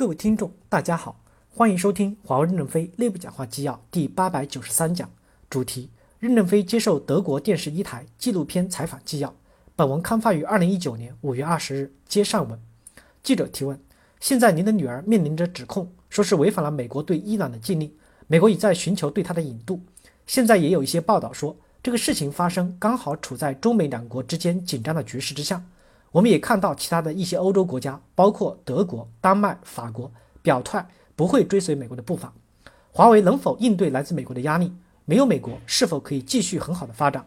各位听众，大家好，欢迎收听华为任正非内部讲话纪要第八百九十三讲，主题：任正非接受德国电视一台纪录片采访纪要。本文刊发于二零一九年五月二十日。接上文，记者提问：现在您的女儿面临着指控，说是违反了美国对伊朗的禁令，美国已在寻求对她的引渡。现在也有一些报道说，这个事情发生刚好处在中美两国之间紧张的局势之下。我们也看到其他的一些欧洲国家，包括德国、丹麦、法国，表态不会追随美国的步伐。华为能否应对来自美国的压力？没有美国，是否可以继续很好的发展？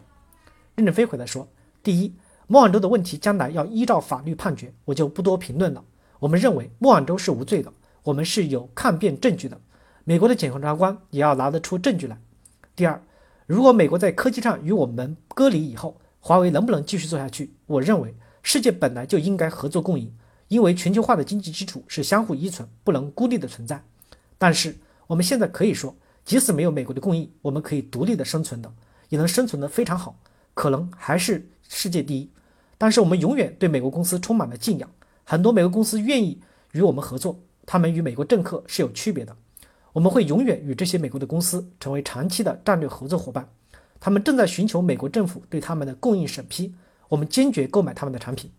任正非回答说：第一，莫晚舟的问题将来要依照法律判决，我就不多评论了。我们认为莫晚舟是无罪的，我们是有抗辩证据的。美国的检察官也要拿得出证据来。第二，如果美国在科技上与我们割离以后，华为能不能继续做下去？我认为。世界本来就应该合作共赢，因为全球化的经济基础是相互依存，不能孤立的存在。但是我们现在可以说，即使没有美国的供应，我们可以独立的生存的，也能生存的非常好，可能还是世界第一。但是我们永远对美国公司充满了敬仰，很多美国公司愿意与我们合作，他们与美国政客是有区别的。我们会永远与这些美国的公司成为长期的战略合作伙伴，他们正在寻求美国政府对他们的供应审批。我们坚决购买他们的产品，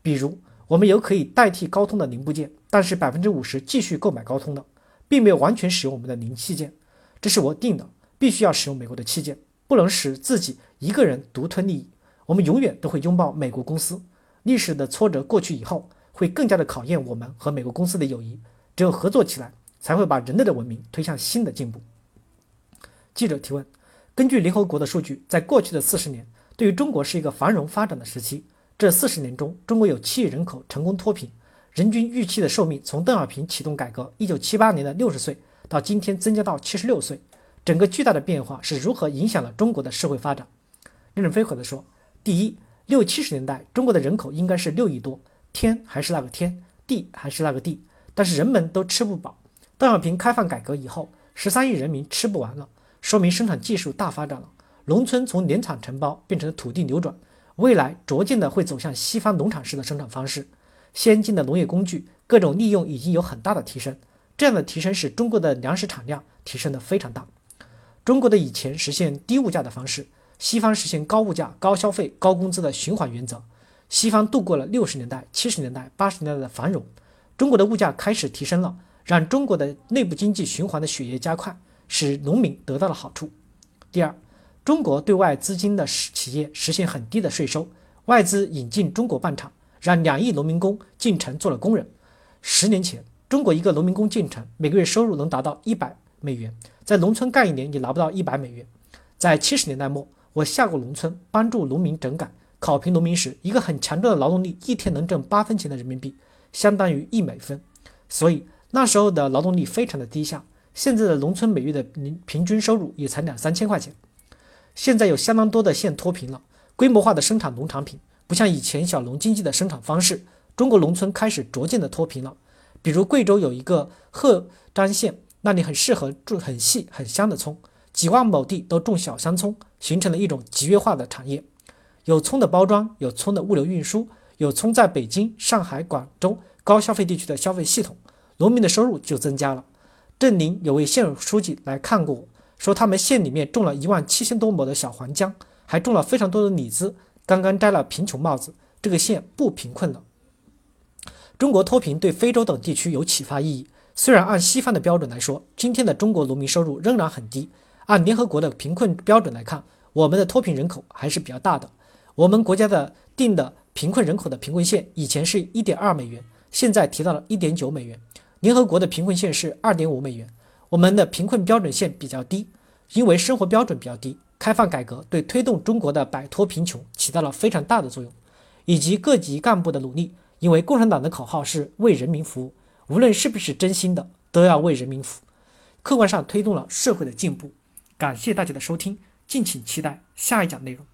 比如我们有可以代替高通的零部件，但是百分之五十继续购买高通的，并没有完全使用我们的零器件。这是我定的，必须要使用美国的器件，不能使自己一个人独吞利益。我们永远都会拥抱美国公司。历史的挫折过去以后，会更加的考验我们和美国公司的友谊。只有合作起来，才会把人类的文明推向新的进步。记者提问：根据联合国的数据，在过去的四十年。对于中国是一个繁荣发展的时期。这四十年中，中国有七亿人口成功脱贫，人均预期的寿命从邓小平启动改革一九七八年的六十岁到今天增加到七十六岁。整个巨大的变化是如何影响了中国的社会发展？任正非回答说：第一，六七十年代中国的人口应该是六亿多，天还是那个天，地还是那个地，但是人们都吃不饱。邓小平开放改革以后，十三亿人民吃不完了，说明生产技术大发展了。农村从联产承包变成了土地流转，未来逐渐的会走向西方农场式的生产方式，先进的农业工具各种利用已经有很大的提升，这样的提升使中国的粮食产量提升的非常大。中国的以前实现低物价的方式，西方实现高物价、高消费、高工资的循环原则，西方度过了六十年代、七十年代、八十年代的繁荣，中国的物价开始提升了，让中国的内部经济循环的血液加快，使农民得到了好处。第二。中国对外资金的企业实现很低的税收，外资引进中国办厂，让两亿农民工进城做了工人。十年前，中国一个农民工进城，每个月收入能达到一百美元，在农村干一年也拿不到一百美元。在七十年代末，我下过农村，帮助农民整改、考评农民时，一个很强壮的劳动力一天能挣八分钱的人民币，相当于一美分。所以那时候的劳动力非常的低下，现在的农村每月的平平均收入也才两三千块钱。现在有相当多的县脱贫了，规模化的生产农产品，不像以前小农经济的生产方式。中国农村开始逐渐的脱贫了。比如贵州有一个赫章县，那里很适合种很细很香的葱，几万亩地都种小香葱，形成了一种集约化的产业。有葱的包装，有葱的物流运输，有葱在北京、上海、广州高消费地区的消费系统，农民的收入就增加了。镇宁有位县委书记来看过我。说他们县里面种了一万七千多亩的小黄姜，还种了非常多的李子，刚刚摘了贫穷帽子，这个县不贫困了。中国脱贫对非洲等地区有启发意义。虽然按西方的标准来说，今天的中国农民收入仍然很低，按联合国的贫困标准来看，我们的脱贫人口还是比较大的。我们国家的定的贫困人口的贫困线以前是一点二美元，现在提到了一点九美元。联合国的贫困线是二点五美元。我们的贫困标准线比较低，因为生活标准比较低。开放改革对推动中国的摆脱贫穷起到了非常大的作用，以及各级干部的努力。因为共产党的口号是为人民服务，无论是不是真心的，都要为人民服务，客观上推动了社会的进步。感谢大家的收听，敬请期待下一讲内容。